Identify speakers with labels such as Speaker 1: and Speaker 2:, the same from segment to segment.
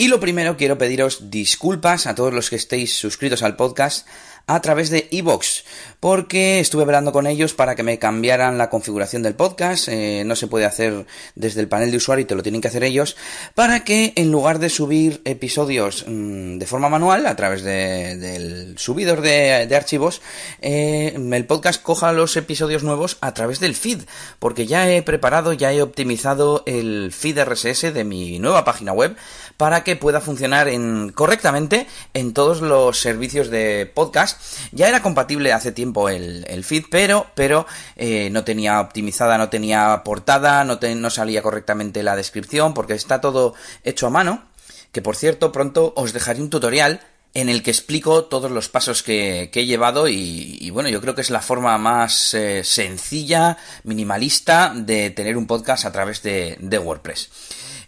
Speaker 1: Y lo primero quiero pediros disculpas a todos los que estéis suscritos al podcast a través de iVoox, porque estuve hablando con ellos para que me cambiaran la configuración del podcast, eh, no se puede hacer desde el panel de usuario y te lo tienen que hacer ellos, para que en lugar de subir episodios mmm, de forma manual a través de, del subidor de, archivos, eh, el podcast coja los episodios nuevos a través del feed, porque ya he preparado, ya he optimizado el feed RSS de mi nueva página web para que pueda funcionar en, correctamente en todos los servicios de podcast. Ya era compatible hace tiempo el, feed, pero, pero eh, no tenía optimizada, no tenía portada, no, no salía correctamente la descripción, porque está todo hecho a mano. Que por cierto, pronto os dejaré un tutorial en el que explico todos los pasos que, he llevado y, bueno, yo creo que es la forma más eh, sencilla, minimalista de tener un podcast a través de WordPress.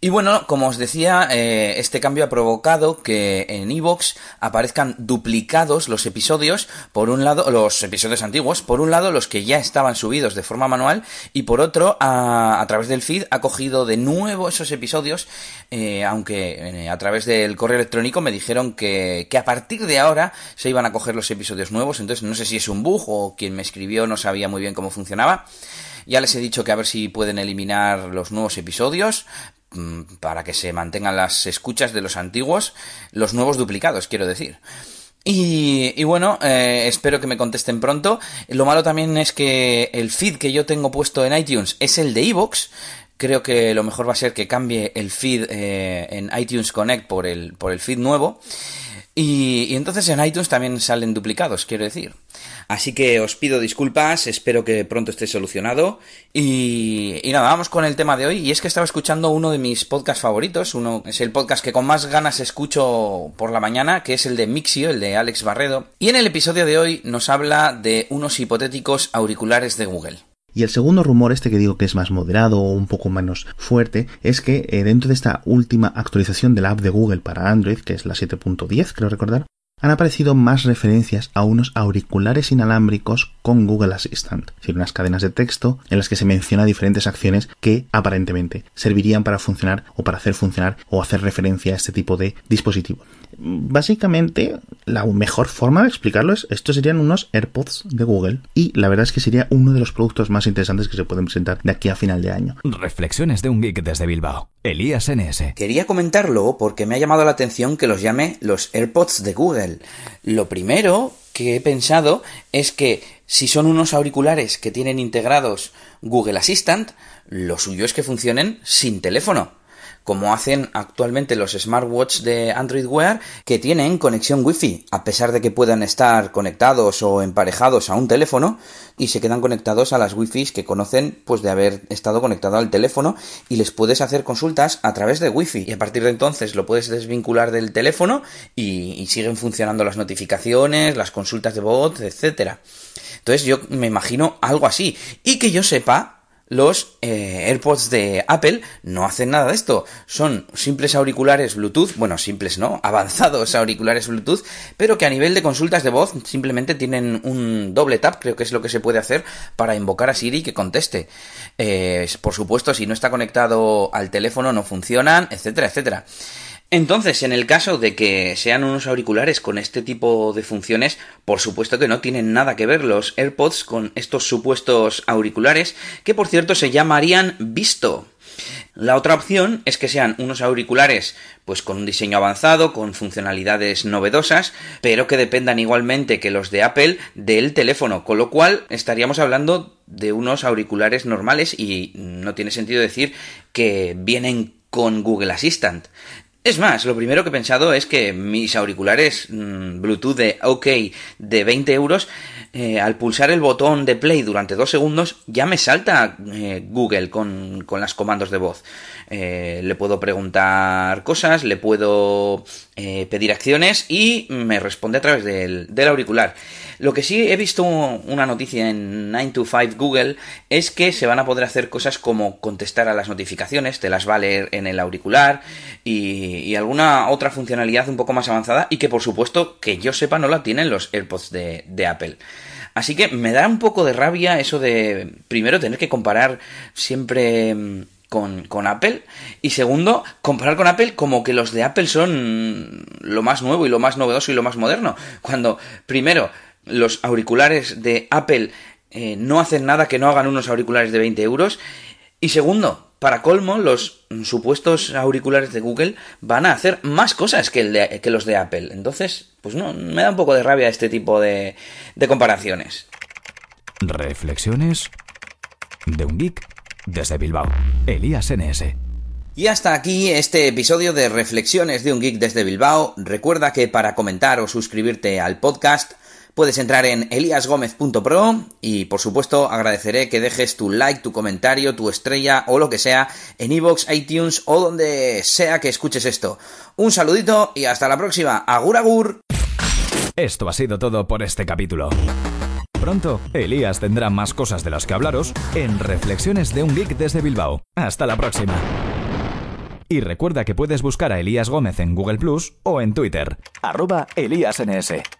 Speaker 1: Y bueno, como os decía, eh, este cambio ha provocado que en iVoox aparezcan duplicados los episodios, por un lado, los episodios antiguos, por un lado los que ya estaban subidos de forma manual, y por otro, a, a través del feed ha cogido de nuevo esos episodios, eh, aunque eh, a través del correo electrónico me dijeron que, que a partir de ahora se iban a coger los episodios nuevos, entonces no sé si es un bug o quien me escribió no sabía muy bien cómo funcionaba. Ya les he dicho que a ver si pueden eliminar los nuevos episodios, para que se mantengan las escuchas de los antiguos, los nuevos duplicados, quiero decir. Y, bueno, eh, espero que me contesten pronto. Lo malo también es que el feed que yo tengo puesto en iTunes es el de iVoox. Creo que lo mejor va a ser que cambie el feed eh, en iTunes Connect por el, por el feed nuevo. Y, entonces en iTunes también salen duplicados, quiero decir. Así que os pido disculpas, espero que pronto esté solucionado. Y, y, nada, vamos con el tema de hoy. Y es que estaba escuchando uno de mis podcasts favoritos. Uno es el podcast que con más ganas escucho por la mañana, que es el de Mixio, el de Alex Barredo. Y en el episodio de hoy nos habla de unos hipotéticos auriculares de Google.
Speaker 2: Y el segundo rumor, este que digo que es más moderado o un poco menos fuerte, es que eh, dentro de esta última actualización de la app de Google para Android, que es la 7.10, creo recordar, han aparecido más referencias a unos auriculares inalámbricos con Google Assistant, es decir, unas cadenas de texto en las que se menciona diferentes acciones que aparentemente servirían para funcionar o para hacer funcionar o hacer referencia a este tipo de dispositivo. Básicamente, la mejor forma de explicarlo es, estos serían unos AirPods de Google y la verdad es que sería uno de los productos más interesantes que se pueden presentar de aquí a final de año.
Speaker 3: Reflexiones de un geek desde Bilbao. Elías NS.
Speaker 1: Quería comentarlo porque me ha llamado la atención que los llame los AirPods de Google. Lo primero que he pensado es que si son unos auriculares que tienen integrados Google Assistant, lo suyo es que funcionen sin teléfono como hacen actualmente los smartwatch de Android Wear que tienen conexión Wi-Fi, a pesar de que puedan estar conectados o emparejados a un teléfono y se quedan conectados a las Wi-Fi que conocen pues de haber estado conectado al teléfono y les puedes hacer consultas a través de Wi-Fi. Y a partir de entonces lo puedes desvincular del teléfono y, y siguen funcionando las notificaciones, las consultas de voz, etcétera. Entonces yo me imagino algo así. Y que yo sepa los eh, AirPods de Apple no hacen nada de esto. Son simples auriculares Bluetooth, bueno, simples no, avanzados auriculares Bluetooth, pero que a nivel de consultas de voz simplemente tienen un doble tap, creo que es lo que se puede hacer para invocar a Siri que conteste. Eh, por supuesto, si no está conectado al teléfono no funcionan, etcétera, etcétera. Entonces, en el caso de que sean unos auriculares con este tipo de funciones, por supuesto que no tienen nada que ver los AirPods con estos supuestos auriculares, que por cierto se llamarían Visto. La otra opción es que sean unos auriculares pues con un diseño avanzado, con funcionalidades novedosas, pero que dependan igualmente que los de Apple del teléfono, con lo cual estaríamos hablando de unos auriculares normales y no tiene sentido decir que vienen con Google Assistant. Es más, lo primero que he pensado es que mis auriculares mmm, Bluetooth de OK de 20 euros, eh, al pulsar el botón de play durante dos segundos, ya me salta eh, Google con, con, las comandos de voz. Eh, le puedo preguntar cosas, le puedo pedir acciones y me responde a través del, auricular. Lo que sí he visto una noticia en 9to5 Google es que se van a poder hacer cosas como contestar a las notificaciones, te las va a leer en el auricular y, alguna otra funcionalidad un poco más avanzada y que por supuesto que yo sepa no la tienen los AirPods de, de Apple. Así que me da un poco de rabia eso de, primero, tener que comparar siempre mm, con, Apple. Y segundo, comparar con Apple como que los de Apple son lo más nuevo y lo más novedoso y lo más moderno. Cuando, primero, los auriculares de Apple eh, no hacen nada que no hagan unos auriculares de 20 euros. Y segundo, para colmo, los supuestos auriculares de Google van a hacer más cosas que, el que los de Apple. Entonces, pues no, me da un poco de rabia este tipo de, de comparaciones.
Speaker 3: Reflexiones de un geek desde Bilbao, Elías NS.
Speaker 1: Y hasta aquí este episodio de Reflexiones de un Geek desde Bilbao. Recuerda que para comentar o suscribirte al podcast puedes entrar en eliasgomez.pro y por supuesto agradeceré que dejes tu like, tu comentario, tu estrella o lo que sea en iVoox, iTunes o donde sea que escuches esto. Un saludito y hasta la próxima. Agur agur.
Speaker 3: Esto ha sido todo por este capítulo. Pronto, Elías tendrá más cosas de las que hablaros en Reflexiones de un Geek desde Bilbao. Hasta la próxima. Y recuerda que puedes buscar a Elías Gómez en Google Plus o en Twitter. Arroba ElíasNS.